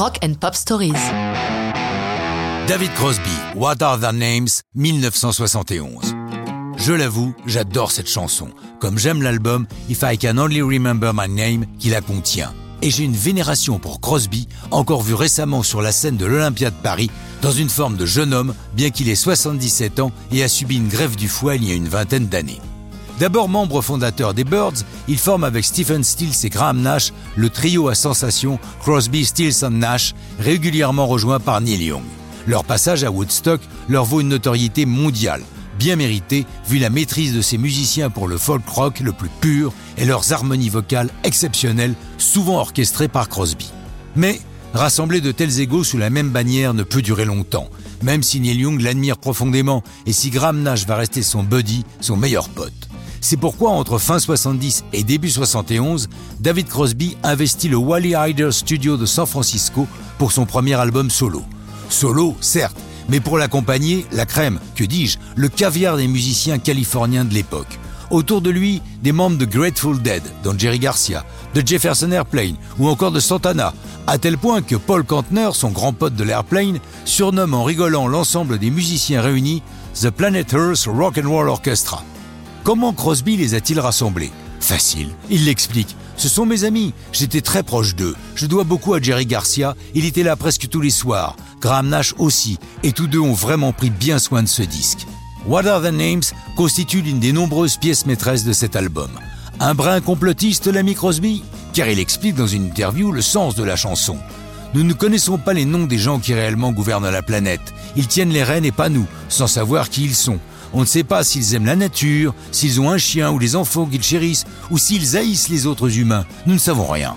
Rock and Pop Stories. David Crosby, What Are Their Names, 1971. Je l'avoue, j'adore cette chanson, comme j'aime l'album If I Can Only Remember My Name qui la contient. Et j'ai une vénération pour Crosby, encore vu récemment sur la scène de l'Olympia de Paris, dans une forme de jeune homme, bien qu'il ait 77 ans et a subi une grève du foie il y a une vingtaine d'années. D'abord membre fondateur des Birds, il forme avec Stephen Stills et Graham Nash le trio à sensation Crosby, Stills and Nash, régulièrement rejoint par Neil Young. Leur passage à Woodstock leur vaut une notoriété mondiale, bien méritée vu la maîtrise de ces musiciens pour le folk rock le plus pur et leurs harmonies vocales exceptionnelles, souvent orchestrées par Crosby. Mais rassembler de tels égaux sous la même bannière ne peut durer longtemps, même si Neil Young l'admire profondément et si Graham Nash va rester son buddy, son meilleur pote. C'est pourquoi entre fin 70 et début 71, David Crosby investit le Wally Hyder Studio de San Francisco pour son premier album solo. Solo, certes, mais pour l'accompagner, la crème, que dis-je, le caviar des musiciens californiens de l'époque. Autour de lui, des membres de Grateful Dead, dont Jerry Garcia, de Jefferson Airplane ou encore de Santana, à tel point que Paul Kantner, son grand pote de l'Airplane, surnomme en rigolant l'ensemble des musiciens réunis The Planet Earth Rock and Roll Orchestra. Comment Crosby les a-t-il rassemblés? Facile, il l'explique. Ce sont mes amis, j'étais très proche d'eux. Je dois beaucoup à Jerry Garcia, il était là presque tous les soirs. Graham Nash aussi, et tous deux ont vraiment pris bien soin de ce disque. What Are the Names constitue l'une des nombreuses pièces maîtresses de cet album. Un brin complotiste, l'ami Crosby? Car il explique dans une interview le sens de la chanson. Nous ne connaissons pas les noms des gens qui réellement gouvernent la planète. Ils tiennent les rênes et pas nous, sans savoir qui ils sont. On ne sait pas s'ils aiment la nature, s'ils ont un chien ou les enfants qu'ils chérissent, ou s'ils haïssent les autres humains. Nous ne savons rien.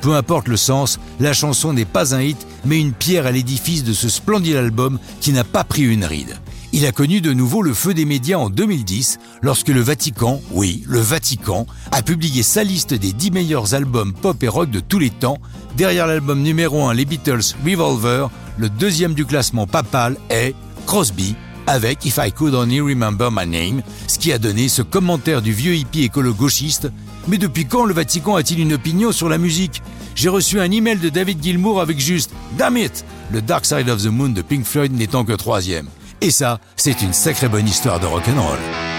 Peu importe le sens, la chanson n'est pas un hit, mais une pierre à l'édifice de ce splendide album qui n'a pas pris une ride. Il a connu de nouveau le feu des médias en 2010 lorsque le Vatican, oui, le Vatican, a publié sa liste des 10 meilleurs albums pop et rock de tous les temps. Derrière l'album numéro 1 Les Beatles Revolver, le deuxième du classement papal est Crosby avec If I Could Only Remember My Name, ce qui a donné ce commentaire du vieux hippie écolo-gauchiste. Mais depuis quand le Vatican a-t-il une opinion sur la musique? J'ai reçu un email de David Gilmour avec juste Damn it Le Dark Side of the Moon de Pink Floyd n'étant que troisième. Et ça, c'est une sacrée bonne histoire de rock'n'roll.